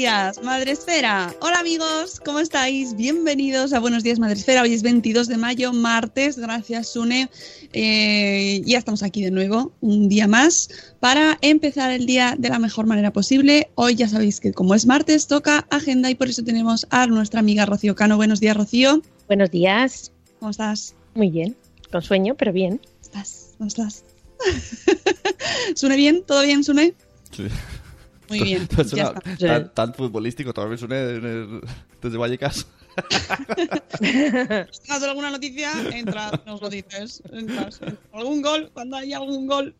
días, Madre Esfera. Hola amigos, ¿cómo estáis? Bienvenidos a Buenos días, Madre Esfera. Hoy es 22 de mayo, martes. Gracias, Sune. Eh, ya estamos aquí de nuevo, un día más, para empezar el día de la mejor manera posible. Hoy ya sabéis que como es martes, toca agenda y por eso tenemos a nuestra amiga Rocío Cano. Buenos días, Rocío. Buenos días. ¿Cómo estás? Muy bien. Con sueño, pero bien. ¿Estás? ¿Cómo estás? ¿Sune bien? ¿Todo bien, Sune? Sí. Muy bien. Está. tan, tan futbolístico, todavía suena desde Vallecas. Si tienes alguna noticia, entra, nos lo dices. ¿Algún gol? Cuando haya algún gol,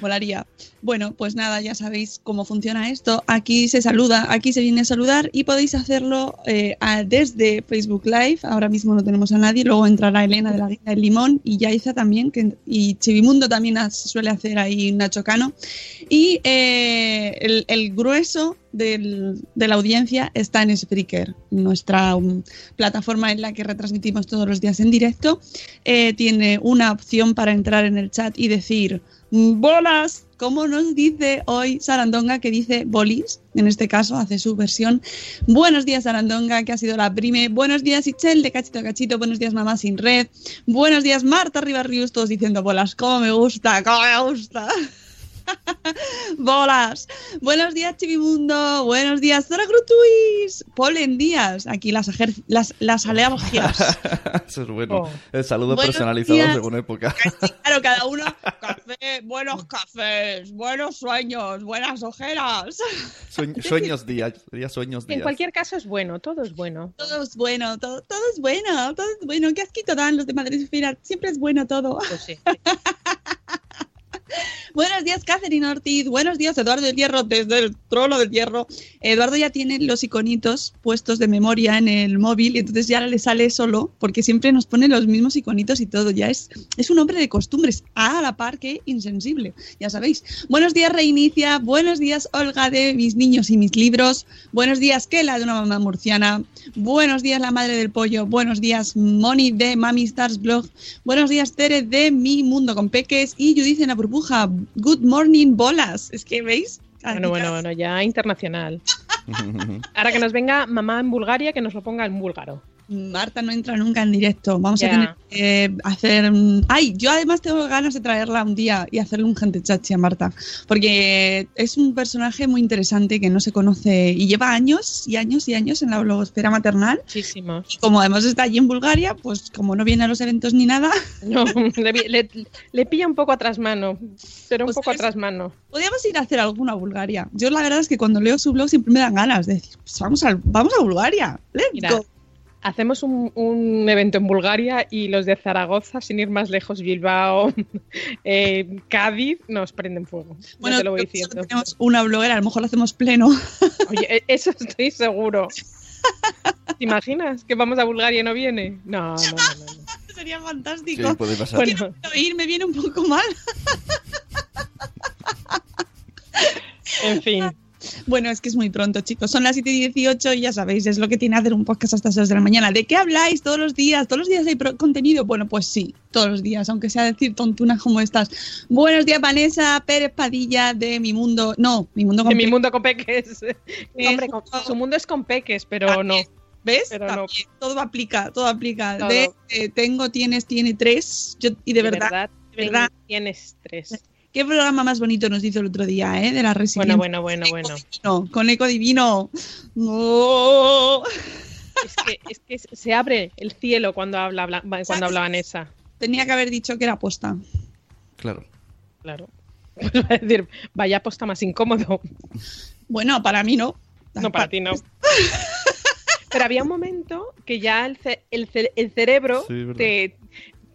volaría. Bueno, pues nada, ya sabéis cómo funciona esto. Aquí se saluda, aquí se viene a saludar y podéis hacerlo eh, desde Facebook Live. Ahora mismo no tenemos a nadie, luego entrará Elena de la Guinda del Limón y Yaiza también, y Chivimundo también suele hacer ahí Nacho Cano. Y eh, el, grueso de la audiencia está en Spreaker, nuestra plataforma en la que retransmitimos todos los días en directo. Eh, tiene una opción para entrar en el chat y decir bolas, como nos dice hoy Sarandonga, que dice bolis, en este caso hace su versión. Buenos días Sarandonga, que ha sido la prime. Buenos días Ichel, de cachito a cachito. Buenos días Mamá sin red. Buenos días Marta Ribarrius, todos diciendo bolas, como me gusta, como me gusta. Bolas. Buenos días, Chivimundo. Buenos días, Zora Grutuis. Polen Díaz. Aquí las, ejer- las, las alergias. Eso es bueno. Oh. El saludo Buenos personalizado días. según época. Claro, cada uno. Café, buenos cafés, buenos sueños, buenas ojeras. Sueñ- sueños días. Sería sueños días. En cualquier caso es bueno, todo es bueno. Todo es bueno, todo, todo es bueno, todo es bueno. Qué asquito dan los de Madrid Esfera. Siempre es bueno todo. Pues sí. Buenos días, Catherine Ortiz. Buenos días, Eduardo del Hierro, desde el trono del Hierro. Eduardo ya tiene los iconitos puestos de memoria en el móvil y entonces ya le sale solo porque siempre nos pone los mismos iconitos y todo. Ya es, es un hombre de costumbres, a la par que insensible, ya sabéis. Buenos días, Reinicia. Buenos días, Olga de Mis Niños y Mis Libros. Buenos días, Kela de una mamá murciana. Buenos días, La Madre del Pollo. Buenos días, Moni de Mami Stars Blog. Buenos días, Tere de Mi Mundo con Peques. Y Judith en la burbuja. Good morning, bolas. Es que, ¿veis? Bueno, bueno, bueno, ya internacional. Ahora que nos venga mamá en Bulgaria, que nos lo ponga en búlgaro. Marta no entra nunca en directo. Vamos a tener que hacer. Ay, yo además tengo ganas de traerla un día y hacerle un gente chachi a Marta. Porque es un personaje muy interesante que no se conoce y lleva años y años y años en la blogosfera maternal. Muchísimos. Y como además está allí en Bulgaria, pues como no viene a los eventos ni nada, No, le, le- le pilla un poco atrás mano, pero un Pues poco atrás mano. podríamos ir a hacer alguna a Bulgaria. Yo la verdad es que cuando leo su blog siempre me dan ganas de decir, pues vamos a, vamos a Bulgaria. Let's Mira, go. Hacemos un, un evento en Bulgaria y los de Zaragoza, sin ir más lejos, Bilbao, eh, Cádiz, nos prenden fuego. Bueno, te lo voy diciendo. tenemos una bloguera, a lo mejor lo hacemos pleno. Oye, e- eso estoy seguro. ¿Te imaginas que vamos a Bulgaria y no viene? No, no, no. Sería Sí, fantástico. puede pasar. Bueno, Ir me viene un poco mal. en fin. Bueno, es que es muy pronto, chicos. Son las 7 y 18 y ya sabéis, es lo que tiene hacer un podcast hasta las 6 de la mañana. ¿De qué habláis todos los días? ¿Todos los días hay contenido? Bueno, pues sí, todos los días, aunque sea decir tontunas como estas. Buenos días, Vanessa Pérez Padilla de Mi Mundo. No, Mi Mundo con En mi mundo con peques. Eh, Hombre, con- su mundo es con peques, pero no. ¿Ves? Pero no. Todo aplica, todo aplica. Todo. De, eh, tengo, tienes, tiene tres. Yo, y de, verdad, de verdad. Tienes tres. ¿Qué programa más bonito nos hizo el otro día, eh? De la resiliencia. Bueno, bueno, bueno, bueno. Divino, con Eco Divino. Oh. Es que, es que se abre el cielo cuando habla, Bla- cuando habla Vanessa. Tenía que haber dicho que era aposta. Claro. Claro. Pues va a decir, vaya posta más incómodo. Bueno, para mí no. No, para ti no. Pero había un momento que ya el, ce- el, ce- el cerebro Sí, te,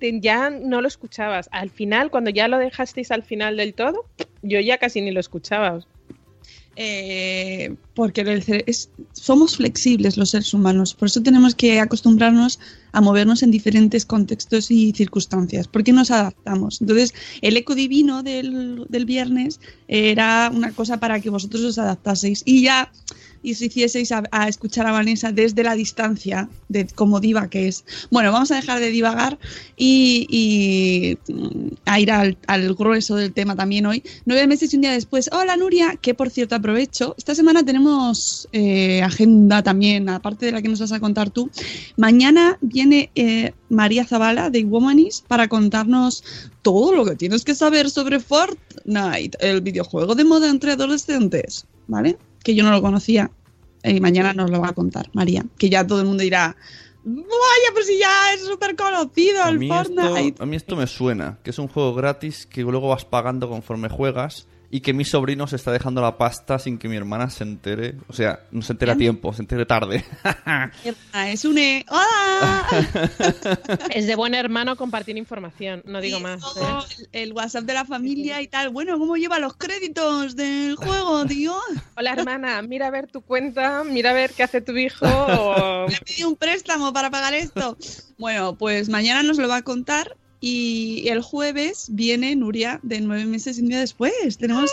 ya no lo escuchabas. Al final, cuando ya lo dejasteis al final del todo, yo ya casi ni lo escuchaba. Eh, porque el es- somos flexibles los seres humanos, por eso tenemos que acostumbrarnos a movernos en diferentes contextos y circunstancias, porque nos adaptamos. Entonces, el eco divino del, del viernes era una cosa para que vosotros os adaptaseis y ya y os hicieseis a, escuchar a Vanessa desde la distancia de como diva que es. Bueno, vamos a dejar de divagar y, y, mm, a ir al, al grueso del tema también hoy. Nueve meses y un día después. Hola Nuria, que por cierto aprovecho. Esta semana tenemos eh, agenda también, aparte de la que nos vas a contar tú. Mañana viene eh, María Zavala de Womanis para contarnos todo lo que tienes que saber sobre Fortnite, el videojuego de moda entre adolescentes, ¿vale? Que yo no lo conocía. Y mañana nos lo va a contar María, que ya todo el mundo dirá, vaya, pues si ya es súper conocido A el Fortnite. esto, a mí esto me suena, que es un juego gratis que luego vas pagando conforme juegas y que mi sobrino se está dejando la pasta sin que mi hermana se entere. O sea, no se entere a tiempo, se entere tarde. Es un... e- ¡Hola! Es de buen hermano compartir información, no digo más. todo ¿eh? el, el WhatsApp de la familia y tal. Bueno, ¿cómo lleva los créditos del juego, tío? Hola hermana, mira a ver tu cuenta, mira a ver qué hace tu hijo. o- Le pedí un préstamo para pagar esto. Bueno, pues mañana nos lo va a contar y el jueves viene Nuria de nueve meses y un día después. Tenemos...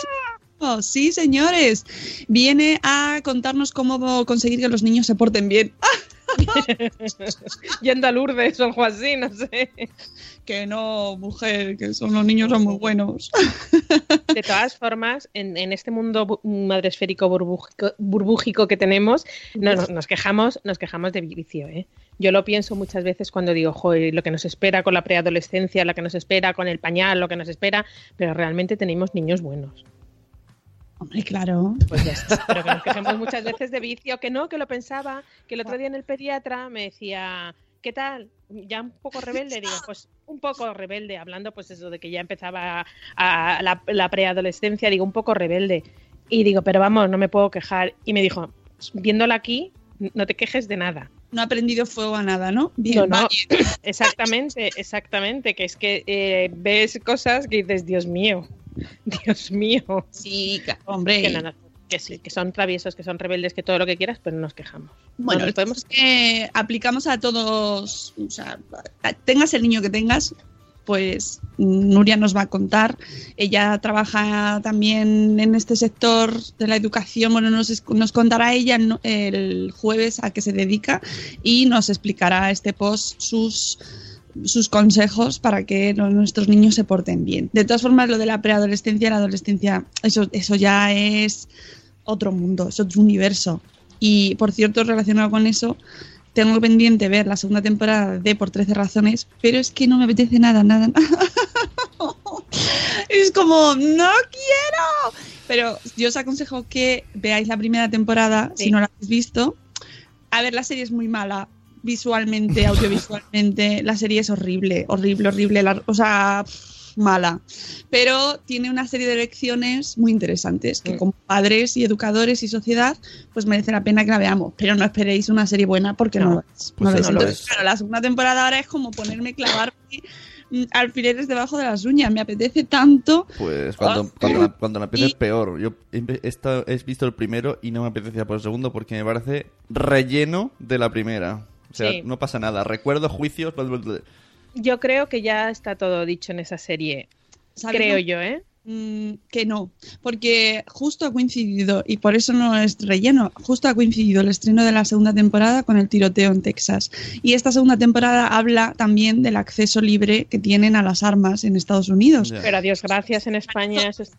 Sí, señores. Viene a contarnos cómo conseguir que los niños se porten bien. ¡Ah! Yendo a Lourdes o algo así, no sé. Que no, mujer, que son los niños son muy buenos. De todas formas, en, en este mundo bu- madresférico burbújico, burbújico que tenemos, no, no, nos quejamos, nos quejamos de vicio, ¿eh? Yo lo pienso muchas veces cuando digo, joder, lo que nos espera con la preadolescencia, lo que nos espera con el pañal, lo que nos espera, pero realmente tenemos niños buenos. Hombre, claro. Pues ya está. Pero que nos quejemos muchas veces de vicio, que no, que lo pensaba, que el otro día en el pediatra me decía, ¿qué tal? Ya un poco rebelde, digo, pues un poco rebelde, hablando pues eso de que ya empezaba a, a la, la preadolescencia, digo, un poco rebelde. Y digo, pero vamos, no me puedo quejar. Y me dijo, viéndola aquí, no te quejes de nada. No ha prendido fuego a nada, ¿no? Bien, No, no, vale. exactamente, exactamente, que es que eh, ves cosas que dices, Dios mío, Dios mío. Sí, hombre. Que, nada, que sí, que son traviesos, que son rebeldes, que todo lo que quieras, pero no nos quejamos. Bueno, nos podemos es que aplicamos a todos, o sea, tengas el niño que tengas, pues Nuria nos va a contar. Ella trabaja también en este sector de la educación. Bueno, nos, nos contará ella el jueves a qué se dedica y nos explicará este post sus sus consejos para que nuestros niños se porten bien. De todas formas, lo de la preadolescencia y la adolescencia, eso, eso ya es otro mundo, es otro universo. Y por cierto, relacionado con eso, tengo pendiente ver la segunda temporada de Por 13 razones, pero es que no me apetece nada, nada. es como, no quiero. Pero yo os aconsejo que veáis la primera temporada, Sí. si no la habéis visto. A ver, la serie es muy mala, visualmente, audiovisualmente. la serie es horrible, horrible, horrible. La- o sea, mala. Pero tiene una serie de lecciones muy interesantes que Mm. como padres y educadores y sociedad, pues merece la pena que la veamos. Pero no esperéis una serie buena porque no, No. lo es. Pues no lo es. no lo Entonces, es. claro, la segunda temporada ahora es como ponerme clavarme mm, alfileres debajo de las uñas. Me apetece tanto. Pues cuando, Ah. cuando, la, cuando la empieces Y- es peor. Yo he, esta- he visto el primero y no me apetecía por el segundo porque me parece relleno de la primera. O sea, Sí. no pasa nada. Recuerdo juicios. bla, bla, bla. Yo creo que ya está todo dicho en esa serie. ¿sabes? Creo yo, ¿eh? Mm, que no, porque justo ha coincidido, y por eso no es relleno, justo ha coincidido el estreno de la segunda temporada con el tiroteo en Texas. Y esta segunda temporada habla también del acceso libre que tienen a las armas en Estados Unidos. Pero a Dios gracias en España eso es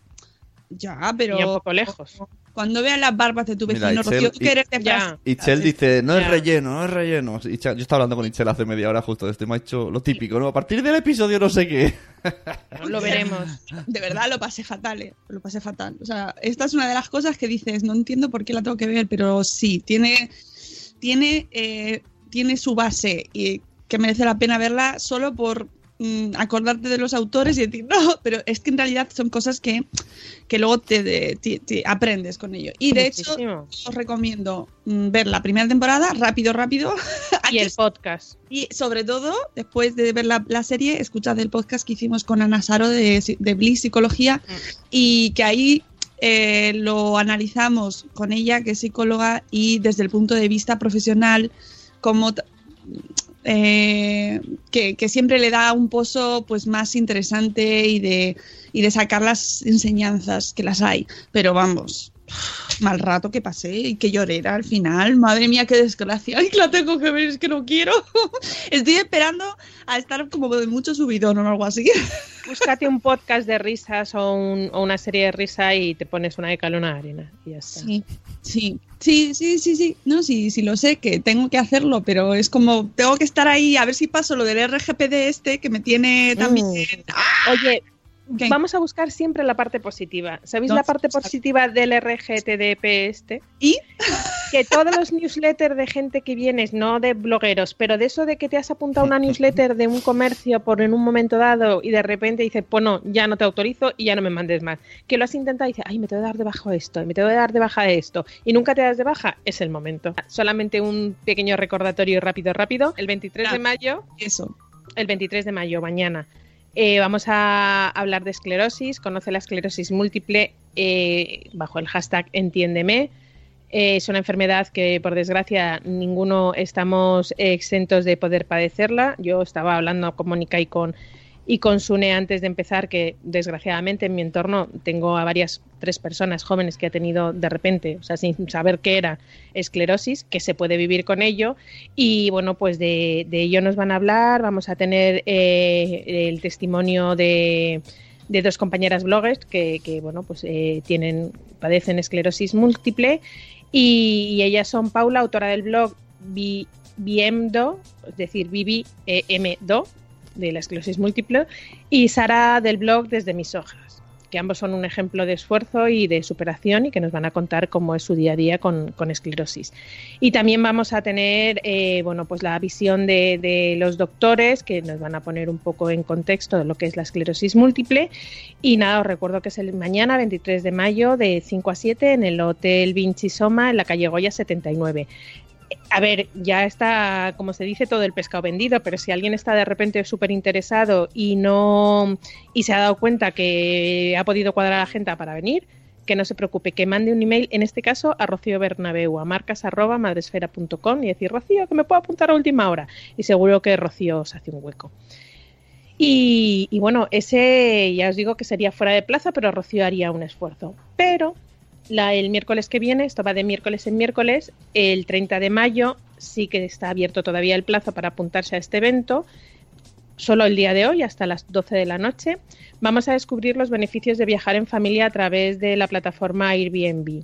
Ya, pero ya un poco lejos. Cuando vean las barbas de tu Mira, vecino, Itzel, Rocío, tú que y- eres de Ya. Francia, Itzel dice, no es Ya. relleno, no es relleno. Itzel- yo estaba hablando con Itzel hace media hora justo de este, me ha hecho lo típico, ¿no? A partir del episodio no sé qué. Lo veremos. De verdad lo pasé fatal, eh, lo pasé fatal. O sea, esta es una de las cosas que dices, no entiendo por qué la tengo que ver, pero sí, tiene, tiene, eh, tiene su base y que merece la pena verla solo por acordarte de los autores y decir, no, pero es que en realidad son cosas que, que luego te, de- te- te aprendes con ello. Y de hecho, os recomiendo mm, ver la primera temporada, rápido, rápido. Y el podcast. Y sobre todo, después de ver la, la serie, escuchad el podcast que hicimos con Ana Saro de, de Bliss Psicología y que ahí eh, lo analizamos con ella, que es psicóloga, y desde el punto de vista profesional, como t- eh, que, que siempre le da un pozo pues más interesante y de, y de sacar las enseñanzas que las hay. Pero vamos, mal rato que pasé y que lloré era al final. Madre mía, qué desgracia. Ay, la tengo que ver, es que no quiero. Estoy esperando a estar como de mucho subidón o algo así. Búscate un podcast de risas o, un- o una serie de risa y te pones una de cal una arena. Y ya está. Sí, sí, sí, sí, sí, sí. No, sí, sí lo sé que tengo que hacerlo, pero es como tengo que estar ahí a ver si paso lo del RGPD este que me tiene también. Mm. ¡Ah! Oye, ¿Qué? vamos a buscar siempre la parte positiva. ¿Sabéis No, la parte positiva del RGTDP este? ¿Y? Que todos los newsletters de gente que vienes, no de blogueros, pero de eso de que te has apuntado una newsletter de un comercio por en un momento dado y de repente dices, pues no, ya no te autorizo y ya no me mandes más. Que lo has intentado y dices, ay, me tengo que dar de baja esto, me tengo que dar de baja esto, y nunca te das de baja, es el momento. Solamente un pequeño recordatorio rápido, rápido. El 23 de mayo Eso. el 23 de mayo, mañana. Eh, vamos a hablar de esclerosis. Conoce la esclerosis múltiple eh, bajo el hashtag Entiéndeme. Eh, es una enfermedad que, por desgracia, ninguno estamos exentos de poder padecerla. Yo estaba hablando con Mónica y con, y con Sune antes de empezar que, desgraciadamente, en mi entorno tengo a varias, tres personas jóvenes que ha tenido de repente, o sea, sin saber qué era, esclerosis, que se puede vivir con ello y bueno, pues de, ello nos van a hablar. Vamos a tener eh, el testimonio de, de dos compañeras bloggers que, que, bueno, pues eh, tienen, padecen esclerosis múltiple. Y, ellas son Paula, autora del blog Biemdo, es decir, Vivi eh, M2, de la esclerosis múltiple, y Sara del blog Desde mis hojas, que ambos son un ejemplo de esfuerzo y de superación y que nos van a contar cómo es su día a día con, con esclerosis. Y también vamos a tener eh, bueno, pues la visión de, de los doctores que nos van a poner un poco en contexto de lo que es la esclerosis múltiple. Y nada, os recuerdo que es el mañana, 23 de mayo, de 5 a 7, en el Hotel Vinci Soma, en la calle Goya 79. A ver, ya está, como se dice, todo el pescado vendido, pero si alguien está de repente súper interesado y no y se ha dado cuenta que ha podido cuadrar a la agenda para venir, que no se preocupe, que mande un email, en este caso a Rocío Bernabeu, a marcas arroba madresfera.com y decir, Rocío, que me puedo apuntar a última hora. Y seguro que Rocío os hace un hueco. Y, y bueno, ese ya os digo que sería fuera de plaza, pero Rocío haría un esfuerzo. Pero la, el miércoles que viene, esto va de miércoles en miércoles, el 30 de mayo sí que está abierto todavía el plazo para apuntarse a este evento, solo el día de hoy hasta las 12 de la noche. Vamos a descubrir los beneficios de viajar en familia a través de la plataforma Airbnb.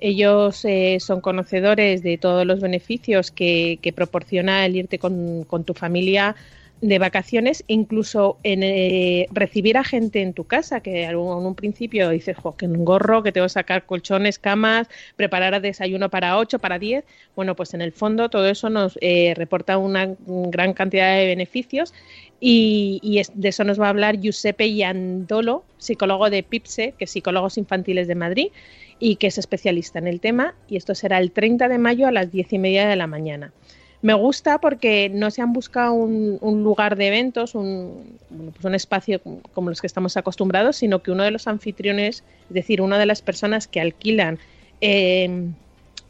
Ellos eh, son conocedores de todos los beneficios que, proporciona el irte con tu familia de vacaciones, incluso en eh, recibir a gente en tu casa, que en un, principio dices, jo, que un gorro, que tengo que sacar colchones, camas, preparar desayuno para 8, para 10. Bueno, pues en el fondo todo eso nos eh, reporta una gran cantidad de beneficios y, y de eso nos va a hablar Giuseppe Iandolo, psicólogo de PIPSE, que es Psicólogos Infantiles de Madrid, y que es especialista en el tema. Y esto será el 30 de mayo a las 10 y media de la mañana. Me gusta porque no se han buscado un, un lugar de eventos, un, bueno, pues un espacio como- los que estamos acostumbrados, sino que uno de los anfitriones, es decir, una de las personas que alquilan eh,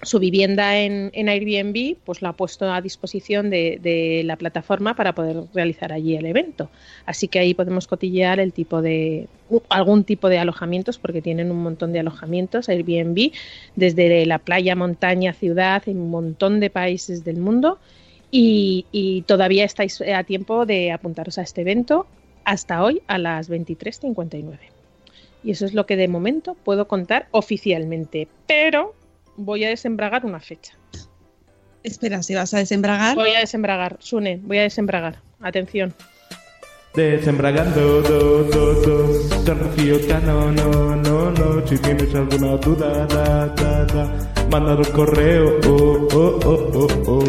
su vivienda en, en Airbnb, pues la ha puesto a disposición de, de la plataforma para poder realizar allí el evento. Así que ahí podemos cotillear el tipo de algún tipo de alojamientos, porque tienen un montón de alojamientos Airbnb, desde la playa, montaña, ciudad, en un montón de países del mundo. Y, y todavía estáis a tiempo de apuntaros a este evento hasta hoy a las 23.59. Y eso es lo que de momento puedo contar oficialmente. Pero voy a desembragar una fecha. Espera, si vas a desembragar. Voy a desembragar, Sune, voy a desembragar. Atención. Desembragando, do, do, do, Sergio Cano, no, no, no, si tienes alguna duda, da, da, da, manda un correo, oh, oh, oh, oh, oh.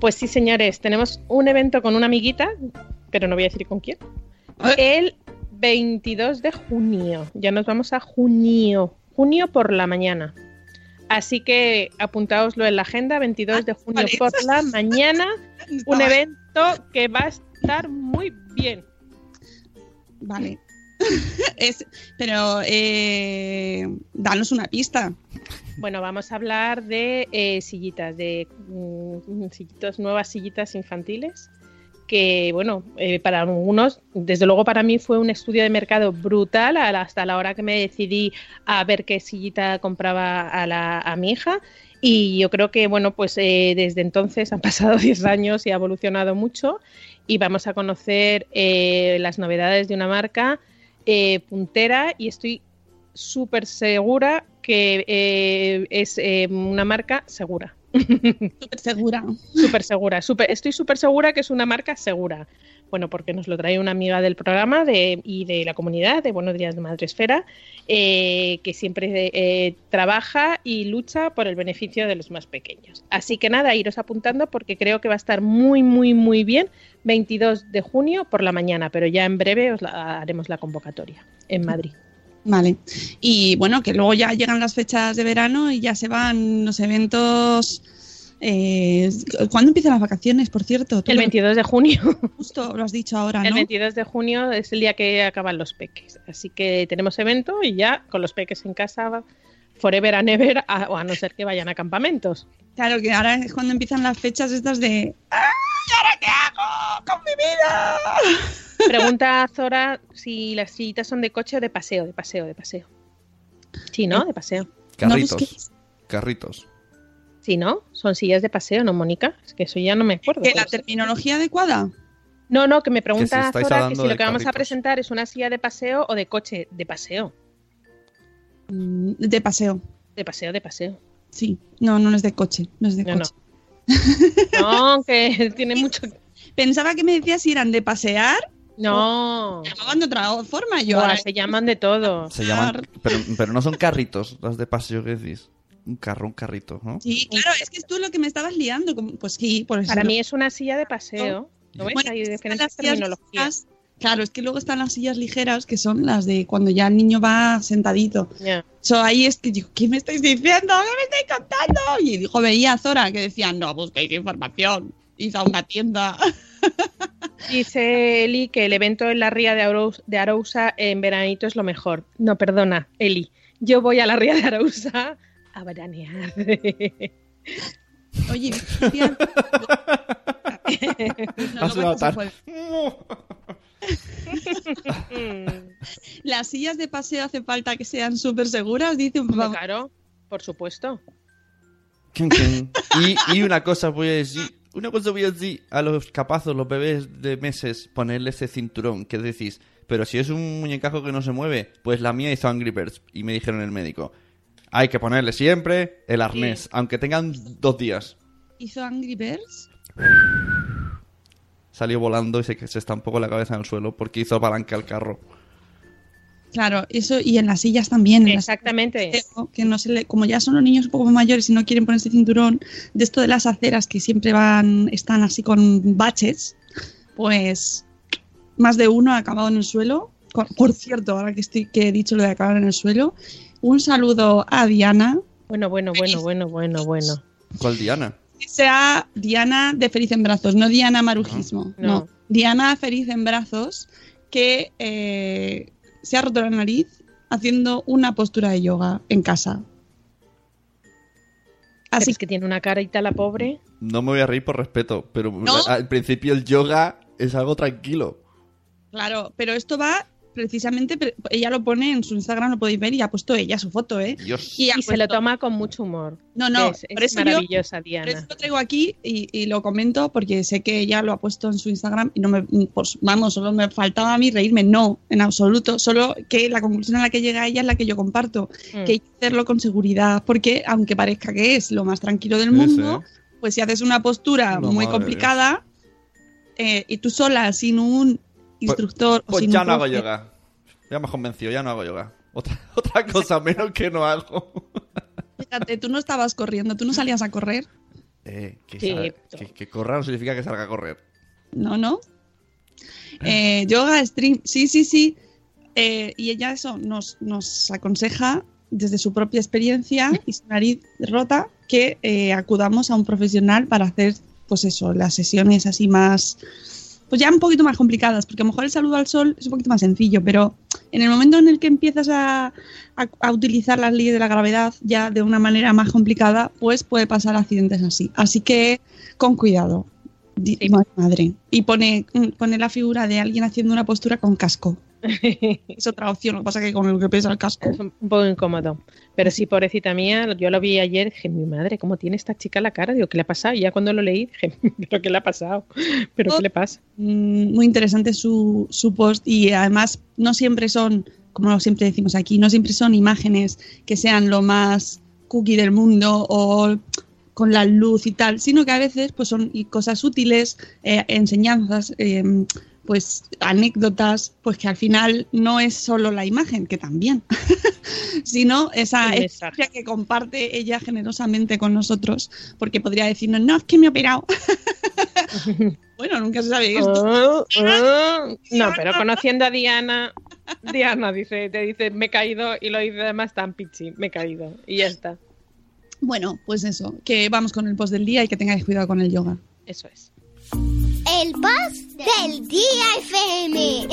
Pues sí, señores, tenemos un evento con una amiguita, pero no voy a decir con quién. El 22 de junio. Ya nos vamos a junio. Junio por la mañana. Así que apuntaoslo en la agenda, 22 de junio por la mañana. Un Estaba- evento que va a estar muy bien. Vale. Es, pero eh, danos una pista. Bueno, vamos a hablar de eh, sillitas, de mm, sillitos, nuevas sillitas infantiles. Que, bueno, eh, para algunos, desde luego para mí fue un estudio de mercado brutal hasta la hora que me decidí a ver qué sillita compraba a, la, a mi hija. Y yo creo que, bueno, pues eh, desde entonces han pasado 10 años y ha evolucionado mucho. Y vamos a conocer eh, las novedades de una marca eh, puntera y estoy súper segura que eh, es una marca segura. Súper segura. Súper segura. súper- estoy súper segura que es una marca segura. Bueno, porque nos lo trae una amiga del programa de, y de la comunidad de Buenos Días de Madresfera, eh, que siempre eh, trabaja y lucha por el beneficio de los más pequeños. Así que nada, iros apuntando porque creo que va a estar muy, muy, muy bien 22 de junio por la mañana, pero ya en breve os la- haremos la convocatoria en Madrid. Vale. Y bueno, que luego ya llegan las fechas de verano y ya se van los eventos. eh, ¿Cuándo empiezan las vacaciones, por cierto? El lo- 22 de junio. Justo lo has dicho ahora, El ¿no? 22 de junio es el día que acaban los peques. Así que tenemos evento y ya con los peques en casa, forever and ever, a- o a no ser que vayan a campamentos. Claro, que ahora es cuando empiezan las fechas estas de. ¡Ay, ahora qué hago con mi vida! Pregunta a Zora si las sillitas son de coche o de paseo, de paseo, de paseo. Sí, ¿no? De paseo. Carritos. busques. Carritos. Sí, ¿no? Son sillas de paseo, ¿no, Mónica? Es que eso ya no me acuerdo. ¿Que la Puede ser. terminología adecuada? No, no, que me Que si pregunta estáis Zora que si lo que vamos a presentar es una silla de paseo o de coche de paseo. Mm, De paseo. De paseo, de paseo. Sí. No, no es de coche. No es de No, no. coche. No, que tiene mucho. Pensaba que me decías si eran de pasear. No. Llamaban de otra forma. Yo ahora- se llaman de todo. Se llaman, pero, pero no son carritos las de paseo que decís. Un carro, un carrito, ¿no? Sí, claro, es que es tú lo que me estabas liando. Pues sí, por eso. Para mí es una silla de paseo. ¿No ves? Bueno, Hay diferentes terminologías. Claro, es que luego están las sillas ligeras, que son las de cuando ya el niño va sentadito. Ya. So, ahí es que digo, ¿qué me estáis diciendo? ¿Qué me estáis contando? Y dijo, veía a Zora que decía, no, busquéis información. Id a una tienda. Dice Eli que el evento en la ría de, Arous- de Arousa en veranito es lo mejor. No, perdona, Eli. Yo voy a la ría de Arousa a veranear. Oye, Victoria, no, Has Las sillas de paseo hace falta que sean súper seguras, dice un papá. claro, por supuesto. Y una cosa voy a decir, una cosa voy a decir a los capazos, los bebés de meses, ponerle ese cinturón, que decís, pero si es un muñecajo que no se mueve, pues la mía hizo Angry Birds y me dijeron el médico, hay que ponerle siempre el arnés, aunque tengan dos días. ¿Hizo Angry Birds? Salió volando y se, se estampó con la cabeza en el suelo porque hizo palanca al carro. Claro, eso y en las sillas también. en las Exactamente. sillas, Que no se le, como ya son los niños un poco mayores y no quieren ponerse cinturón, de esto de las aceras que siempre van, están así con baches, pues más de uno ha acabado en el suelo. Por, por cierto, ahora que estoy, que he dicho lo de acabar en el suelo, un saludo a Diana, Bueno, bueno, bueno, bueno, bueno, bueno. ¿Cuál Diana? Que sea Diana de Feliz en Brazos, no Diana Marujismo, No. no. Diana Feliz en Brazos, que eh, se ha roto la nariz haciendo una postura de yoga en casa. Así es que tiene una carita la pobre. No me voy a reír por respeto, pero ¿No? al principio el yoga es algo tranquilo. Claro, pero esto va precisamente, pre- ella lo pone en su Instagram, lo podéis ver, y ha puesto ella su foto, ¿eh? Dios. Y, se lo toma con mucho humor. No, no, es, por es eso yo- maravillosa, Por Diana. eso lo traigo aquí y, y lo comento porque sé que ella lo ha puesto en su Instagram y no me, pues vamos, solo me faltaba a mí reírme, no, en absoluto, solo que la conclusión a la que llega ella es la que yo comparto, Mm. que hay que hacerlo con seguridad, porque aunque parezca que es lo más tranquilo del mundo, pues si haces una postura No, muy complicada eh, y tú sola, sin un instructor o Pues sin ya no hago yoga. Ya me has convencido, ya no hago yoga. Otra, otra cosa menos que no hago. Fíjate, tú no estabas corriendo, tú no salías a correr, Eh, que, Sí, que, que corra no significa que salga a correr. No, no. Eh, yoga, stream, sí, sí, sí. Eh, y ella eso nos, nos aconseja desde su propia experiencia y su nariz rota que eh, acudamos a un profesional para hacer, pues eso, las sesiones así más, pues ya un poquito más complicadas, porque a lo mejor el saludo al sol es un poquito más sencillo, pero en el momento en el que empiezas a, a- a utilizar las leyes de la gravedad ya de una manera más complicada, pues puede pasar accidentes así. Así que con cuidado. Di- madre. Y pone, pone la figura de alguien haciendo una postura con casco. Es otra opción, lo que pasa es que con lo que pesa el casco. Es un poco incómodo. Pero sí, pobrecita mía, yo lo vi ayer, dije, mi madre, ¿cómo tiene esta chica la cara? Digo, ¿qué le ha pasado? Y ya cuando lo leí, dije, ¿pero qué le ha pasado? ¿Pero qué le pasa? Mm, Muy interesante su, su post y además no siempre son, como siempre decimos aquí, no siempre son imágenes que sean lo más cookie del mundo o con la luz y tal, sino que a veces pues son cosas útiles, eh, enseñanzas, eh, pues anécdotas, pues que al final no es solo la imagen, que también, sino esa experiencia que comparte ella generosamente con nosotros, porque podría decirnos, no, es que me he operado. bueno, nunca se sabe esto. Ah, ah. No, pero conociendo a Diana, Diana dice, te dice, me he caído y lo dice además tan pichi, me he caído. Y ya está. Bueno, pues eso, que vamos con el post del día y que tengáis cuidado con el yoga. Eso es. El post del día FM.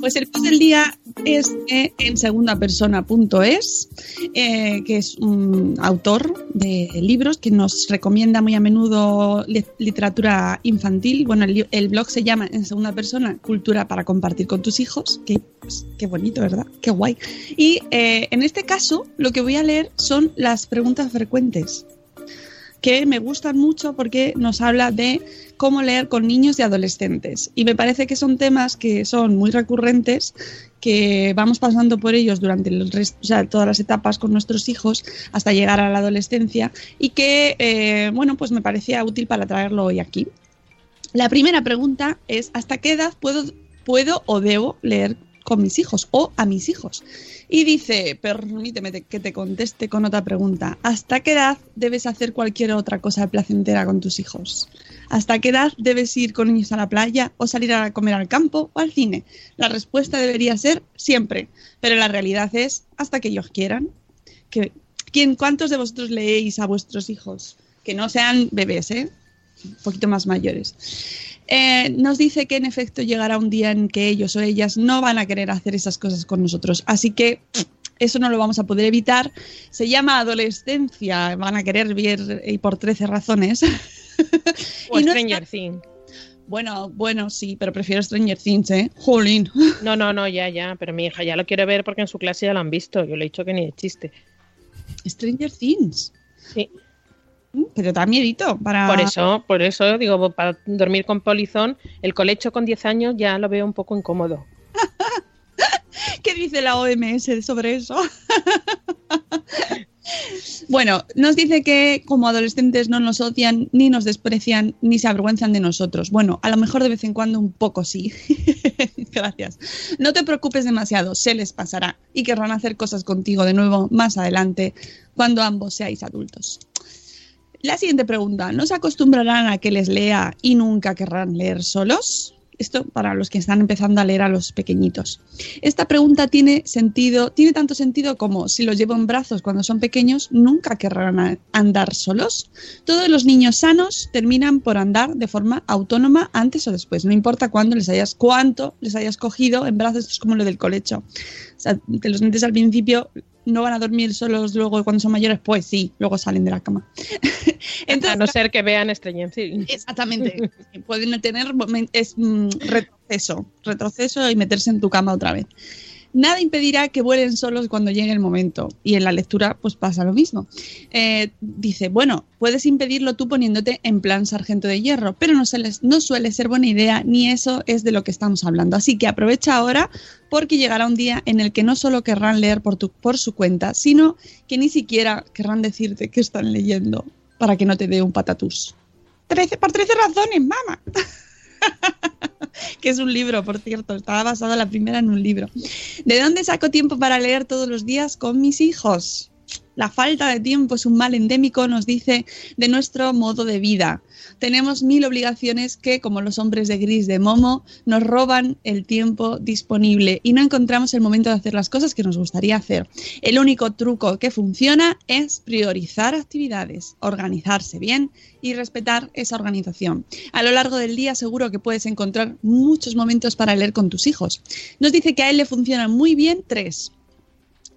Pues el post del día es eh, en segundapersona.es, eh, que es un autor de libros que nos recomienda muy a menudo li- literatura infantil. Bueno, el, blog se llama En Segunda Persona, Cultura para compartir con tus hijos. Que, pues, qué bonito, ¿verdad? Qué guay. Y eh, en este caso, lo que voy a leer son las preguntas frecuentes que me gustan mucho porque nos habla de cómo leer con niños y adolescentes. Y me parece que son temas que son muy recurrentes, que vamos pasando por ellos durante o sea, todas las etapas con nuestros hijos hasta llegar a la adolescencia y que, eh, bueno, pues me parecía útil para traerlo hoy aquí. La primera pregunta es, ¿hasta qué edad puedo, puedo o debo leer con mis hijos o a mis hijos? Y dice, permíteme te- que te conteste con otra pregunta. ¿Hasta qué edad debes hacer cualquier otra cosa placentera con tus hijos? ¿Hasta qué edad debes ir con ellos a la playa o salir a comer al campo o al cine? La respuesta debería ser siempre, pero la realidad es hasta que ellos quieran. ¿quién, ¿Cuántos de vosotros leéis a vuestros hijos? Que no sean bebés, ¿eh? Un poquito más mayores. Eh, nos dice que en efecto llegará un día en que ellos o ellas no van a querer hacer esas cosas con nosotros. Así que eso no lo vamos a poder evitar. Se llama adolescencia, van a querer ver y por 13 razones. O Y no Stranger Things. Bueno, bueno, sí, pero prefiero Stranger Things, ¿eh? Jolín. No, no, no, ya, ya. Pero mi hija ya lo quiere ver porque en su clase ya lo han visto. Yo le he dicho que ni de chiste. Stranger Things. Sí. Pero da miedito para... Por eso, por eso, digo, para dormir con polizón, el colecho con 10 años ya lo veo un poco incómodo. ¿Qué dice la OMS sobre eso? Bueno, nos dice que como adolescentes no nos odian, ni nos desprecian, ni se avergüenzan de nosotros. Bueno, a lo mejor de vez en cuando un poco sí. Gracias. No te preocupes demasiado, se les pasará y querrán hacer cosas contigo de nuevo más adelante, cuando ambos seáis adultos. La siguiente pregunta, ¿no se acostumbrarán a que les lea y nunca querrán leer solos? Esto para los que están empezando a leer a los pequeñitos. Esta pregunta tiene sentido, tiene tanto sentido como si los llevo en brazos cuando son pequeños, nunca querrán andar solos. Todos los niños sanos terminan por andar de forma autónoma antes o después, no importa cuándo les hayas, cuánto les hayas cogido en brazos, esto es como lo del colecho. O sea, que los niños al principio no van a dormir solos luego cuando son mayores, pues sí, luego salen de la cama. a no ser que vean. Exactamente. Pueden tener es, mm, retroceso, retroceso y meterse en tu cama otra vez. Nada impedirá que vuelen solos cuando llegue el momento. Y en la lectura, pues pasa lo mismo. Eh, dice, bueno, puedes impedirlo tú poniéndote en plan sargento de hierro, pero no, suele- suele ser buena idea, ni eso es de lo que estamos hablando. Así que aprovecha ahora, porque llegará un día en el que no solo querrán leer por, tu, por su cuenta, sino que ni siquiera querrán decirte que están leyendo para que no te dé un patatús. Trece- por 13 razones, mamá. que es un libro, por cierto, estaba basada la primera en un libro. ¿De dónde saco tiempo para leer todos los días con mis hijos? La falta de tiempo es un mal endémico, nos dice, de nuestro modo de vida. Tenemos mil obligaciones que, como los hombres de gris de Momo, nos roban el tiempo disponible y no encontramos el momento de hacer las cosas que nos gustaría hacer. El único truco que funciona es priorizar actividades, organizarse bien y respetar esa organización. A lo largo del día seguro que puedes encontrar muchos momentos para leer con tus hijos. Nos dice que a él le funcionan muy bien tres.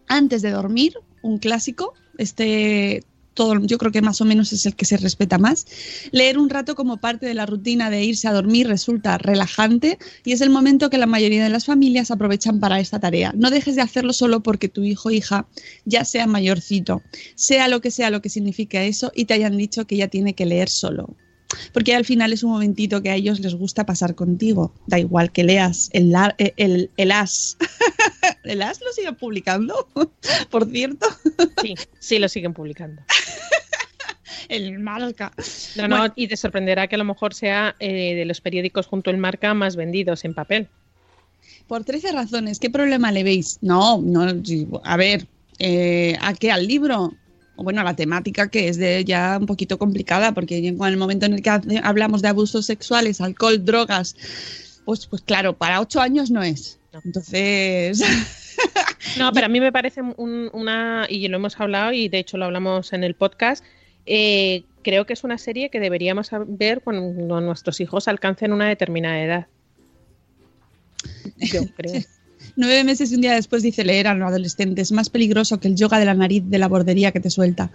Antes de dormir, un clásico, este todo, yo creo que más o menos es el que se respeta más. Leer un rato como parte de la rutina de irse a dormir resulta relajante y es el momento que la mayoría de las familias aprovechan para esta tarea. No dejes de hacerlo solo porque tu hijo o hija ya sea mayorcito, sea lo que sea lo que signifique eso y te hayan dicho que ya tiene que leer solo. Porque al final es un momentito que a ellos les gusta pasar contigo. Da igual que leas el, la- el, el, el as. ¿El as lo sigue publicando? Por cierto. Sí, sí lo siguen publicando. El marca. No, no, Bueno. y te sorprenderá que a lo mejor sea eh, de los periódicos junto al marca más vendidos en papel. Por 13 razones, ¿qué problema le veis? No, no, a ver, eh, ¿a qué? ¿Al libro? O bueno, a la temática que es de ya un poquito complicada, porque en el momento en el que hablamos de abusos sexuales, alcohol, drogas, pues, pues claro, para ocho años no es. Entonces, No, pero a mí me parece un- una, y lo hemos hablado y de hecho lo hablamos en el podcast, eh, creo que es una serie que deberíamos ver cuando nuestros hijos alcancen una determinada edad. Yo creo. Nueve meses y un día después dice leer a los adolescentes, más peligroso que el yoga de la nariz de la bordería que te suelta.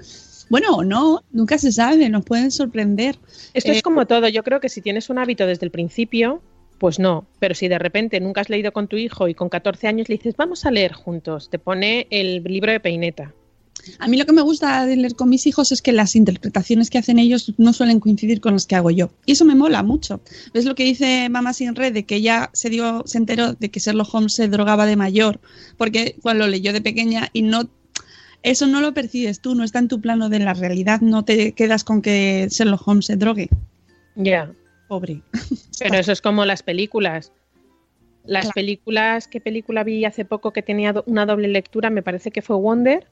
Bueno, o no, nunca se sabe, nos pueden sorprender. Esto Eh, es como todo, yo creo que si tienes un hábito desde el principio, pues no, pero si de repente nunca has leído con tu hijo y con 14 años le dices, vamos a leer juntos, te pone el libro de peineta. A mí lo que me gusta de leer con mis hijos es que las interpretaciones que hacen ellos no suelen coincidir con las que hago yo. Y eso me mola mucho. ¿Ves lo que dice Mamá Sin Red? De que ella se dio, se enteró de que Sherlock Holmes se drogaba de mayor, porque cuando lo leyó de pequeña y no eso no lo percibes tú, no está en tu plano de la realidad, no te quedas con que Sherlock Holmes se drogue. Ya. Pobre. Pero eso es como las películas. Las Claro. películas, ¿qué película vi hace poco que tenía una doble lectura? Me parece que fue Wonder.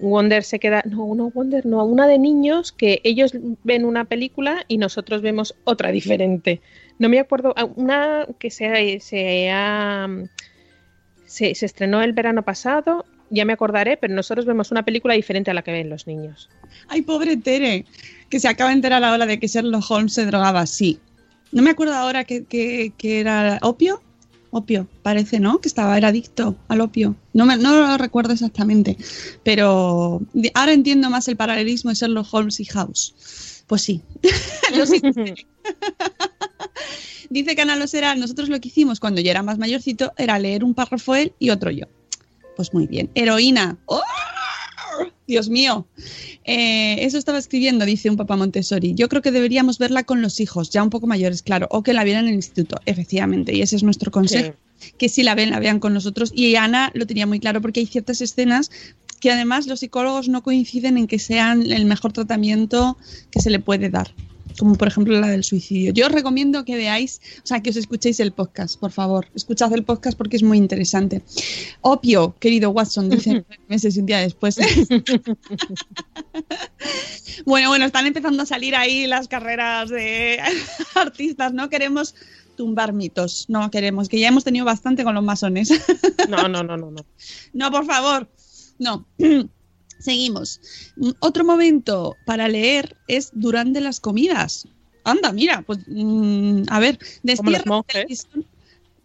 Wonder se queda, no, no, Wonder, no, una de niños que ellos ven una película y nosotros vemos otra diferente. No me acuerdo, ah, una que se, se, ha- se, se estrenó el verano pasado, ya me acordaré, pero nosotros vemos una película diferente a la que ven los niños. Ay, pobre Tere, que se acaba de enterar ahora de que Sherlock Holmes se drogaba, sí. No me acuerdo ahora que, que- que era opio. Opio, parece, ¿no? Que estaba, era adicto al opio. No, me, no lo recuerdo exactamente, pero ahora entiendo más el paralelismo de Sherlock Holmes y House. Pues sí. Lo. Dice que Ana Losera, nosotros lo que hicimos cuando yo era más mayorcito era leer un párrafo él y otro yo. Pues muy bien. Heroína. ¡Oh! Dios mío. Eh, eso estaba escribiendo, dice un papá Montessori. Yo creo que deberíamos verla con los hijos, ya un poco mayores, claro, o que la vieran en el instituto, efectivamente, y ese es nuestro consejo. Que si la ven, la vean con nosotros. Y Ana lo tenía muy claro porque hay ciertas escenas que además los psicólogos no coinciden en que sean el mejor tratamiento que se le puede dar, como por ejemplo la del suicidio. Yo os recomiendo que veáis, o sea, que os escuchéis el podcast, por favor. Escuchad el podcast porque es muy interesante. Opio, querido Watson, dice meses y un día después. bueno, bueno, están empezando a salir ahí las carreras de artistas, ¿no? Queremos tumbar mitos, no queremos, que ya hemos tenido bastante con los masones. No, no, no, no, no. No, por favor. No. Seguimos. Mm, Otro momento para leer es durante las comidas. Anda, mira, pues mm, a ver, Como los monjes.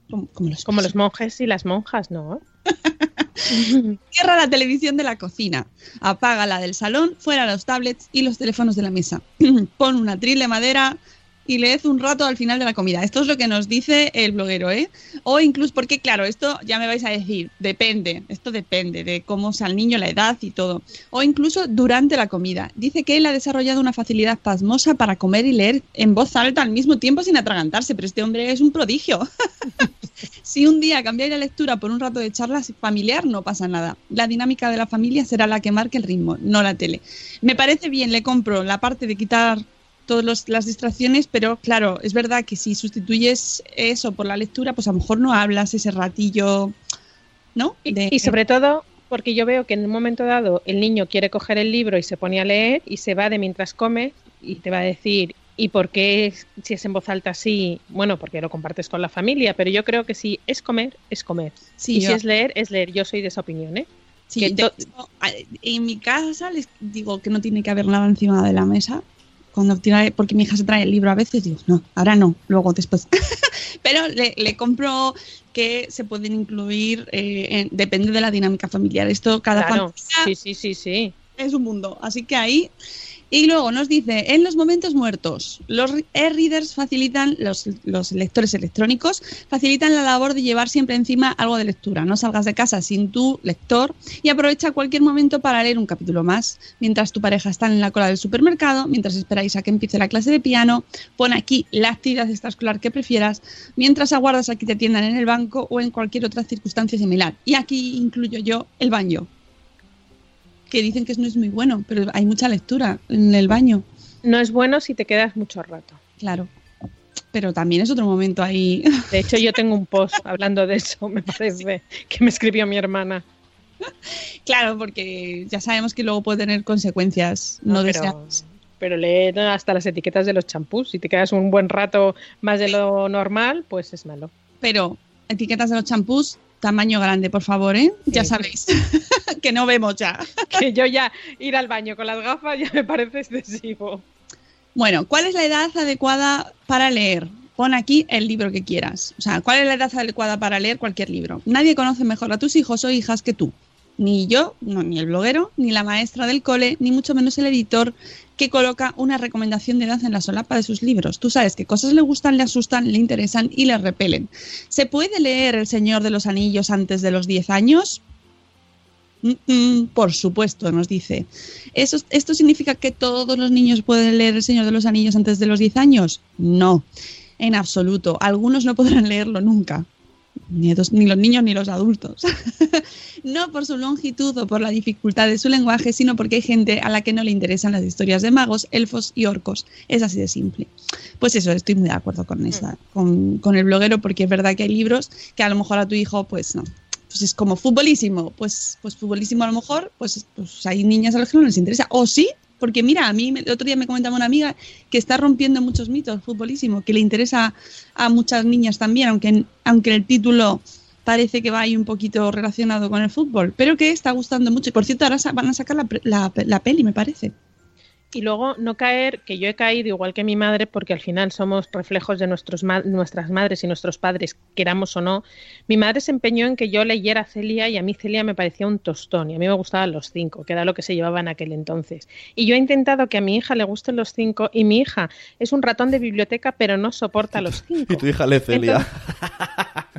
como, como los, Como los monjes y las monjas, ¿no? Cierra la televisión de la cocina, apaga la del salón, fuera los tablets y los teléfonos de la mesa. Pon un atril de madera y leed un rato al final de la comida. Esto es lo que nos dice el bloguero, ¿eh? O incluso, porque claro, esto ya me vais a decir, depende, esto depende de cómo sea el niño, la edad y todo. O incluso durante la comida. Dice que él ha desarrollado una facilidad pasmosa para comer y leer en voz alta al mismo tiempo sin atragantarse, pero este hombre es un prodigio. Si un día cambiáis la lectura por un rato de charla familiar, no pasa nada. La dinámica de la familia será la que marque el ritmo, no la tele. Me parece bien, le compro la parte de quitar todas las distracciones, pero claro, es verdad que si sustituyes eso por la lectura, pues a lo mejor no hablas ese ratillo, ¿no? De- Y sobre todo porque yo veo que en un momento dado el niño quiere coger el libro y se pone a leer y se va de mientras come y te va a decir, ¿y por qué si es en voz alta así? Bueno, porque lo compartes con la familia, pero yo creo que si es comer, es comer. Sí, y yo- si es leer, es leer. Yo soy de esa opinión, ¿eh? Sí, que to- en mi casa les digo que no tiene que haber nada encima de la mesa. Cuando tira, porque mi hija se trae el libro a veces, digo, no, ahora no, luego después. Pero le, le compro que se pueden incluir, eh, en- depende de la dinámica familiar. Esto, cada Claro, familia sí, sí, sí, sí. es un mundo. Así que ahí. Y luego nos dice, en los momentos muertos, los e-readers facilitan, los, los lectores electrónicos, facilitan la labor de llevar siempre encima algo de lectura. No salgas de casa sin tu lector y aprovecha cualquier momento para leer un capítulo más. Mientras tu pareja está en la cola del supermercado, mientras esperáis a que empiece la clase de piano, pon aquí la actividad extraescolar que prefieras, mientras aguardas a que te atiendan en el banco o en cualquier otra circunstancia similar. Y aquí incluyo yo el baño que dicen que no es muy bueno, pero hay mucha lectura en el baño, No es bueno si te quedas mucho rato. claro. Pero también es otro momento ahí. De hecho, yo tengo un post hablando de eso, me parece, que me escribió mi hermana. claro, porque ya sabemos que luego puede tener consecuencias no, pero, deseadas. pero leer hasta las etiquetas de los champús. Si te quedas un buen rato más de lo normal, pues es malo. Pero etiquetas de los champús, tamaño grande, por favor, ¿eh? Ya sabéis. que no vemos ya. Que yo ya ir al baño con las gafas ya me parece excesivo. Bueno, ¿cuál es la edad adecuada para leer? Pon aquí el libro que quieras. O sea, ¿cuál es la edad adecuada para leer cualquier libro? Nadie conoce mejor a tus hijos o hijas que tú. Ni yo, no, ni el bloguero, ni la maestra del cole, ni mucho menos el editor que coloca una recomendación de edad en la solapa de sus libros. Tú sabes qué cosas le gustan, le asustan, le interesan y le repelen. ¿Se puede leer El Señor de los Anillos antes de los 10 años? Por supuesto, nos dice. ¿Eso, ¿Esto significa que todos los niños pueden leer El Señor de los Anillos antes de los 10 años? No, en absoluto. Algunos no podrán leerlo nunca. Ni, los- ni los niños ni los adultos. no por su longitud o por la dificultad de su lenguaje, sino porque hay gente a la que no le interesan las historias de magos, elfos y orcos. Es así de simple. Pues eso, estoy muy de acuerdo con, esa, con, con el bloguero, porque es verdad que hay libros que a lo mejor a tu hijo, pues no. Pues es como futbolísimo. Pues, pues futbolísimo a lo mejor, pues, pues hay niñas a las que no les interesa. O sí, porque mira, a mí el otro día me comentaba una amiga que está rompiendo muchos mitos futbolísimo, que le interesa a muchas niñas también, aunque, aunque el título parece que va ahí un poquito relacionado con el fútbol, pero que está gustando mucho. Y por cierto, ahora van a sacar la, la, la peli, me parece. Y luego no caer, que yo he caído igual que mi madre, porque al final somos reflejos de nuestros ma- nuestras madres y nuestros padres, queramos o no. Mi madre se empeñó en que yo leyera Celia y a mí Celia me parecía un tostón y a mí me gustaban los cinco, que era lo que se llevaba en aquel entonces. Y yo he intentado que a mi hija le gusten los cinco y mi hija es un ratón de biblioteca, pero no soporta los cinco. Y tu hija lee Celia.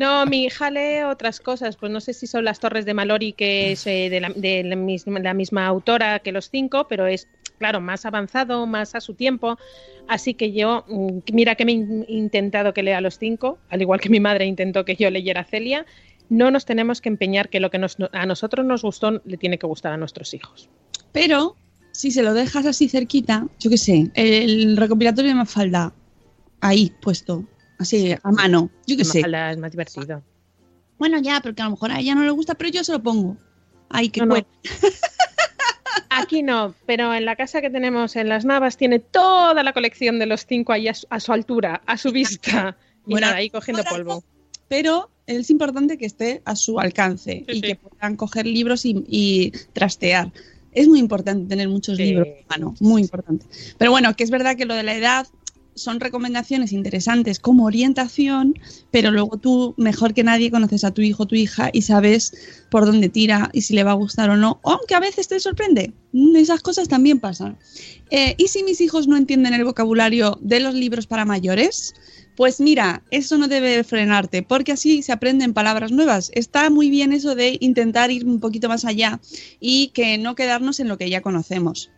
No, mi hija lee otras cosas, pues no sé si son las Torres de Malori, que es eh, de, la, de la misma, autora que los cinco, pero es, claro, más avanzado, más a su tiempo. Así que yo, mm, mira que me he in- intentado que lea los cinco, al igual que mi madre intentó que yo leyera Celia, no nos tenemos que empeñar que lo que nos- a nosotros nos gustó le tiene que gustar a nuestros hijos. Pero si se lo dejas así cerquita, yo qué sé, el recopilatorio de Mafalda, ahí puesto, así a mano, yo qué sé. Es más divertido. Bueno, ya, porque a lo mejor a ella no le gusta, pero yo se lo pongo. Ay, qué No, no. bueno. Aquí no, pero en la casa que tenemos en Las Navas tiene toda la colección de los cinco ahí a su, a su altura, a su vista. Y Bueno, nada, ahí cogiendo polvo. Pero es importante que esté a su alcance Sí, y sí. que puedan coger libros y, y trastear. Es muy importante tener muchos Sí. libros a mano, muy importante. Pero bueno, que es verdad que lo de la edad son recomendaciones interesantes como orientación, pero luego tú, mejor que nadie, conoces a tu hijo o tu hija y sabes por dónde tira y si le va a gustar o no, aunque a veces te sorprende. Esas cosas también pasan. Eh, ¿Y si mis hijos no entienden el vocabulario de los libros para mayores? Pues mira, eso no debe frenarte, porque así se aprenden palabras nuevas. Está muy bien eso de intentar ir un poquito más allá y que no quedarnos en lo que ya conocemos.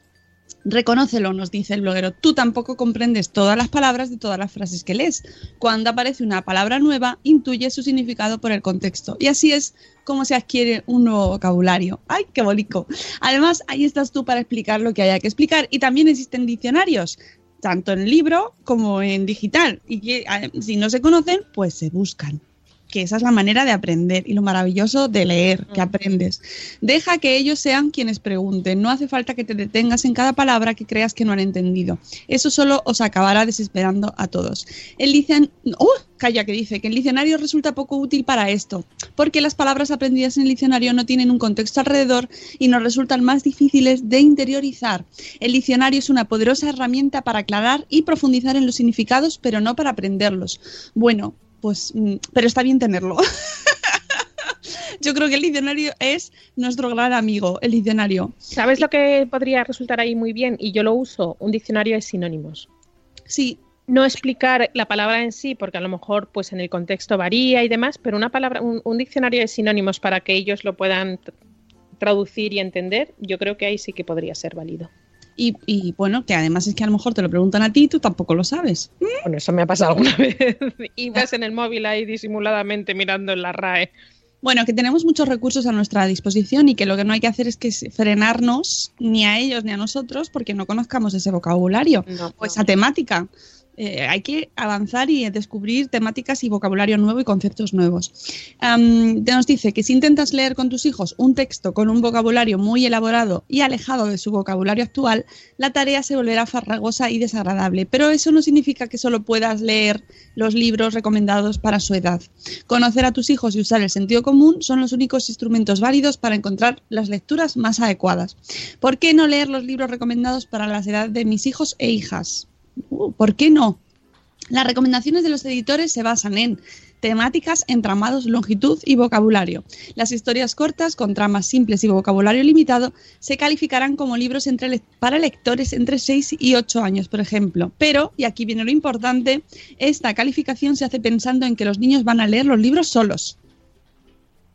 Reconócelo, nos dice el bloguero. Tú tampoco comprendes todas las palabras de todas las frases que lees. Cuando aparece una palabra nueva, intuye su significado por el contexto. Y así es como se adquiere un nuevo vocabulario. ¡Ay, qué bolico! Además, ahí estás tú para explicar lo que haya que explicar. Y también existen diccionarios, tanto en libro como en digital. Y que eh, si no se conocen, pues se buscan que esa es la manera de aprender y lo maravilloso de leer, que aprendes. Deja que ellos sean quienes pregunten, no hace falta que te detengas en cada palabra que creas que no han entendido. Eso solo os acabará desesperando a todos. El dicen, ¡Uh! calla que dice que el diccionario resulta poco útil para esto, porque las palabras aprendidas en el diccionario no tienen un contexto alrededor y nos resultan más difíciles de interiorizar. El diccionario es una poderosa herramienta para aclarar y profundizar en los significados, pero no para aprenderlos. Bueno, pues, mm, pero está bien tenerlo. Yo creo que el diccionario es nuestro gran amigo, el diccionario. ¿Sabes lo que podría resultar ahí muy bien? Y yo lo uso, un diccionario de sinónimos. Sí, No explicar la palabra en sí, porque a lo mejor pues en el contexto varía y demás, pero una palabra, un, un diccionario de sinónimos para que ellos lo puedan traducir y entender, yo creo que ahí sí que podría ser válido. Y, y bueno, que además es que a lo mejor te lo preguntan a ti y tú tampoco lo sabes. Bueno, eso me ha pasado alguna vez. y vas en el móvil ahí disimuladamente mirando en la RAE. Bueno, que tenemos muchos recursos a nuestra disposición y que lo que no hay que hacer es que frenarnos ni a ellos ni a nosotros porque no conozcamos ese vocabulario No, o esa temática. Eh, hay que avanzar y descubrir temáticas y vocabulario nuevo y conceptos nuevos. Te nos dice que si intentas leer con tus hijos un texto con un vocabulario muy elaborado y alejado de su vocabulario actual, la tarea se volverá farragosa y desagradable. Pero eso no significa que solo puedas leer los libros recomendados para su edad. Conocer a tus hijos y usar el sentido común son los únicos instrumentos válidos para encontrar las lecturas más adecuadas. ¿Por qué no leer los libros recomendados para las edades de mis hijos e hijas? ¿Por qué no? Las recomendaciones de los editores se basan en temáticas, entramados, longitud y vocabulario. Las historias cortas, con tramas simples y vocabulario limitado, se calificarán como libros para lectores entre 6 y 8 años, por ejemplo. Pero, y aquí viene lo importante, esta calificación se hace pensando en que los niños van a leer los libros solos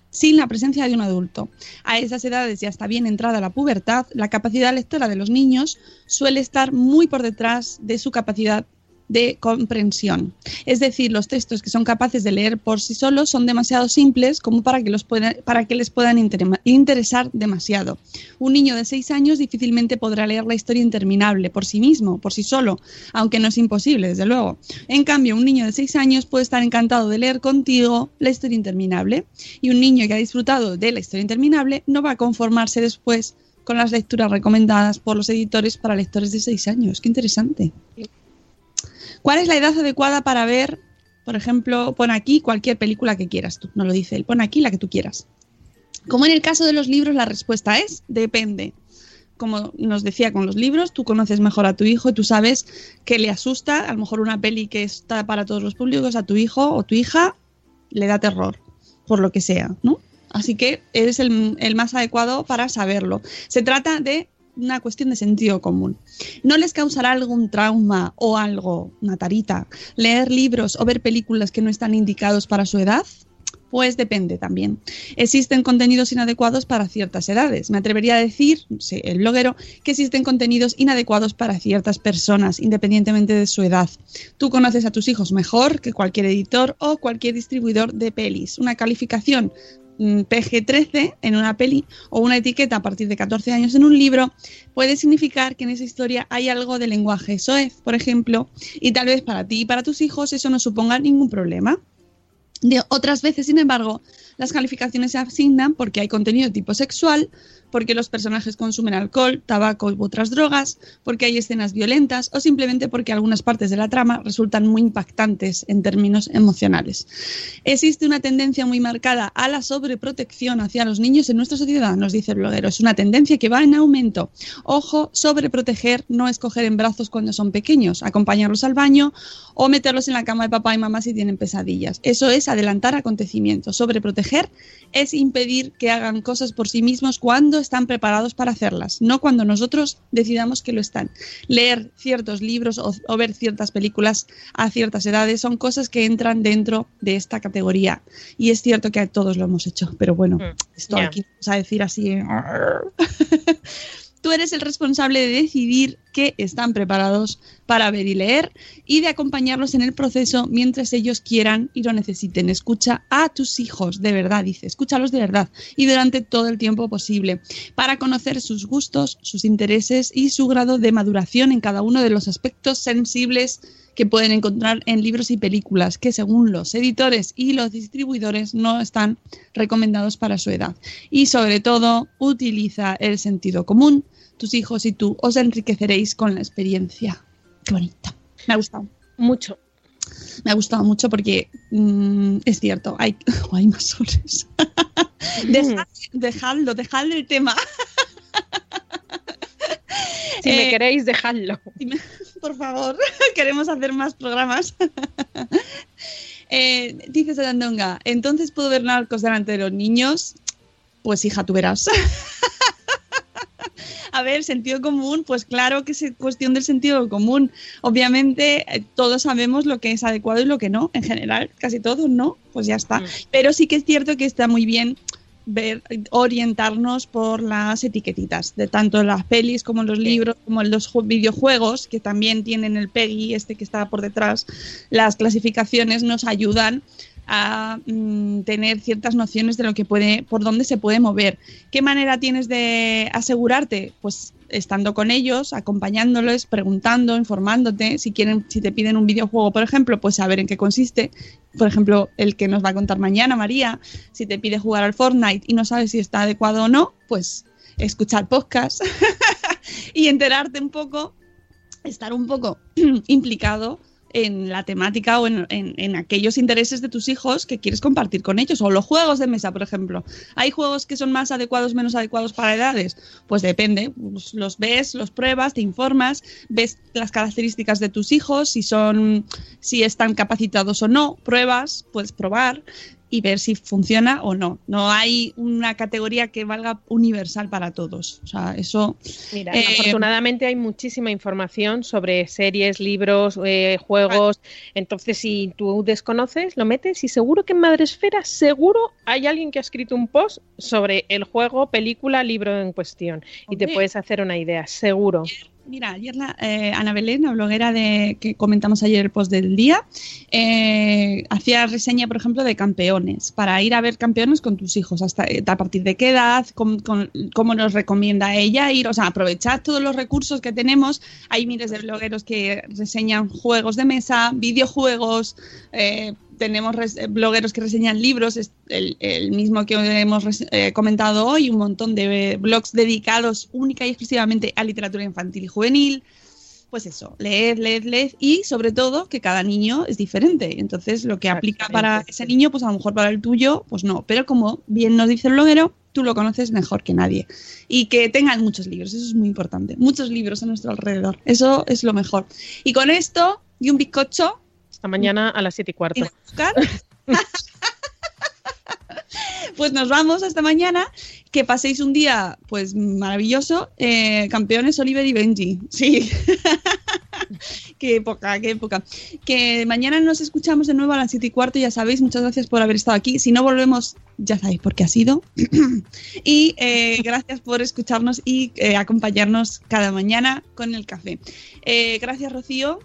sin la presencia de un adulto. A esas edades ya está bien entrada la pubertad, la capacidad lectora de los niños suele estar muy por detrás de su capacidad de comprensión. Es decir, los textos que son capaces de leer por sí solos son demasiado simples como para que, los pueda- para que les puedan inter- interesar demasiado. Un niño de 6 años difícilmente podrá leer la historia interminable por sí mismo, por sí solo, aunque no es imposible, desde luego. En cambio, un niño de 6 años puede estar encantado de leer contigo la historia interminable y un niño que ha disfrutado de la historia interminable no va a conformarse después con las lecturas recomendadas por los editores para lectores de 6 años. Qué interesante. ¿Cuál es la edad adecuada para ver, por ejemplo, pon aquí cualquier película que quieras tú? No lo dice él, pon aquí la que tú quieras. Como en el caso de los libros, la respuesta es depende. Como nos decía con los libros, tú conoces mejor a tu hijo y tú sabes que le asusta, a lo mejor una peli que está para todos los públicos, a tu hijo o tu hija le da terror, por lo que sea, ¿no? Así que eres el, el más adecuado para saberlo. Se trata de una cuestión de sentido común. ¿No les causará algún trauma o algo, una tarita, leer libros o ver películas que no están indicados para su edad? Pues depende también. Existen contenidos inadecuados para ciertas edades. Me atrevería a decir, el bloguero, que existen contenidos inadecuados para ciertas personas, independientemente de su edad. Tú conoces a tus hijos mejor que cualquier editor o cualquier distribuidor de pelis. Una calificación PG-13 en una peli o una etiqueta a partir de 14 años en un libro puede significar que en esa historia hay algo de lenguaje soez, por ejemplo, y tal vez para ti y para tus hijos eso no suponga ningún problema. De otras veces, sin embargo, las calificaciones se asignan porque hay contenido de tipo sexual, porque los personajes consumen alcohol, tabaco u otras drogas, porque hay escenas violentas o simplemente porque algunas partes de la trama resultan muy impactantes en términos emocionales. Existe una tendencia muy marcada a la sobreprotección hacia los niños en nuestra sociedad, nos dice el bloguero. Es una tendencia que va en aumento. Ojo, sobreproteger no es coger en brazos cuando son pequeños, acompañarlos al baño o meterlos en la cama de papá y mamá si tienen pesadillas. Eso es adelantar acontecimientos. Sobreproteger es impedir que hagan cosas por sí mismos cuando están preparados para hacerlas, no cuando nosotros decidamos que lo están. Leer ciertos libros o, o ver ciertas películas a ciertas edades son cosas que entran dentro de esta categoría. Y es cierto que todos lo hemos hecho, pero bueno, esto ya. aquí vamos a decir así. Tú eres el responsable de decidir que están preparados para ver y leer y de acompañarlos en el proceso mientras ellos quieran y lo necesiten. Escucha a tus hijos, de verdad, dice, escúchalos de verdad y durante todo el tiempo posible para conocer sus gustos, sus intereses y su grado de maduración en cada uno de los aspectos sensibles que pueden encontrar en libros y películas que según los editores y los distribuidores no están recomendados para su edad. Y sobre todo, utiliza el sentido común. Tus hijos y tú os enriqueceréis con la experiencia. Qué bonito. Me ha gustado. Mucho. Me ha gustado mucho porque mm, es cierto, hay, hay más horas. Dejad- dejadlo, dejadle el tema. Si me Eh, queréis, dejadlo. por favor, queremos hacer más programas. eh, dice Sarandonga, entonces puedo ver narcos delante de los niños. Pues hija, tú verás. A ver, sentido común, pues claro que es cuestión del sentido común. Obviamente eh, todos sabemos lo que es adecuado y lo que no, en general, casi todos no, pues ya está. Mm. Pero sí que es cierto que está muy bien ver, orientarnos por las etiquetitas, de tanto las pelis como los libros, como los ju- videojuegos, que también tienen el PEGI, este que está por detrás, las clasificaciones nos ayudan a mm, tener ciertas nociones de lo que puede, por dónde se puede mover. ¿Qué manera tienes de asegurarte? Pues estando con ellos, acompañándoles, preguntando, informándote. Si quieren, si te piden un videojuego, por ejemplo, pues saber en qué consiste. Por ejemplo, el que nos va a contar mañana, María. Si te pide jugar al Fortnite y no sabes si está adecuado o no, pues escuchar podcast y enterarte un poco, estar un poco implicado en la temática o en, en- en aquellos intereses de tus hijos que quieres compartir con ellos. O los juegos de mesa, por ejemplo. ¿Hay juegos que son más adecuados, menos adecuados para edades? Pues depende. Pues los ves, los pruebas, te informas, ves las características de tus hijos, si son, si están capacitados o no, pruebas, puedes probar y ver si funciona o no. No hay una categoría que valga universal para todos. O sea, eso Mira, Eh, afortunadamente hay muchísima información sobre series, libros, eh, juegos. Entonces, si tú desconoces, lo metes y seguro que en Madresfera, seguro hay alguien que ha escrito un post sobre el juego, película, libro en cuestión. Y te puedes hacer una idea, seguro. Mira, ayer la, eh, Ana Belén, la bloguera de, que comentamos ayer el post del día, eh, hacía reseña, por ejemplo, de campeones, para ir a ver campeones con tus hijos, hasta eh, a partir de qué edad, cómo, con- cómo nos recomienda ella ir, o sea, aprovechar todos los recursos que tenemos. Hay miles de blogueros que reseñan juegos de mesa, videojuegos, eh, tenemos eh, blogueros que reseñan libros, es el, el mismo que hemos eh, comentado hoy, un montón de eh, blogs dedicados única y exclusivamente a literatura infantil y juvenil. Pues eso, leed, leed, leed y sobre todo que cada niño es diferente. Entonces lo que aplica para ese niño, pues a lo mejor para el tuyo, pues no. Pero como bien nos dice el bloguero, tú lo conoces mejor que nadie. Y que tengan muchos libros, eso es muy importante. Muchos libros a nuestro alrededor, eso es lo mejor. Y con esto y un bizcocho, Hasta mañana a las siete y cuarto. Pues nos vamos hasta mañana. Que paséis un día, pues maravilloso. Eh, campeones Oliver y Benji. Sí. qué época, qué época. Que mañana nos escuchamos de nuevo a las 7 y cuarto, ya sabéis, muchas gracias por haber estado aquí. Si no volvemos, ya sabéis por qué ha sido. y eh, gracias por escucharnos y eh, acompañarnos cada mañana con el café. Gracias, Rocío.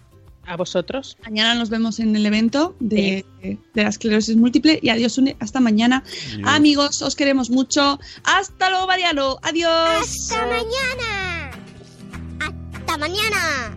A vosotros. Mañana nos vemos en el evento de, de la esclerosis múltiple. Y adiós, Une. Hasta mañana. Adiós. Amigos, os queremos mucho. Hasta luego, Mariano. Adiós. ¡Hasta mañana! ¡Hasta mañana!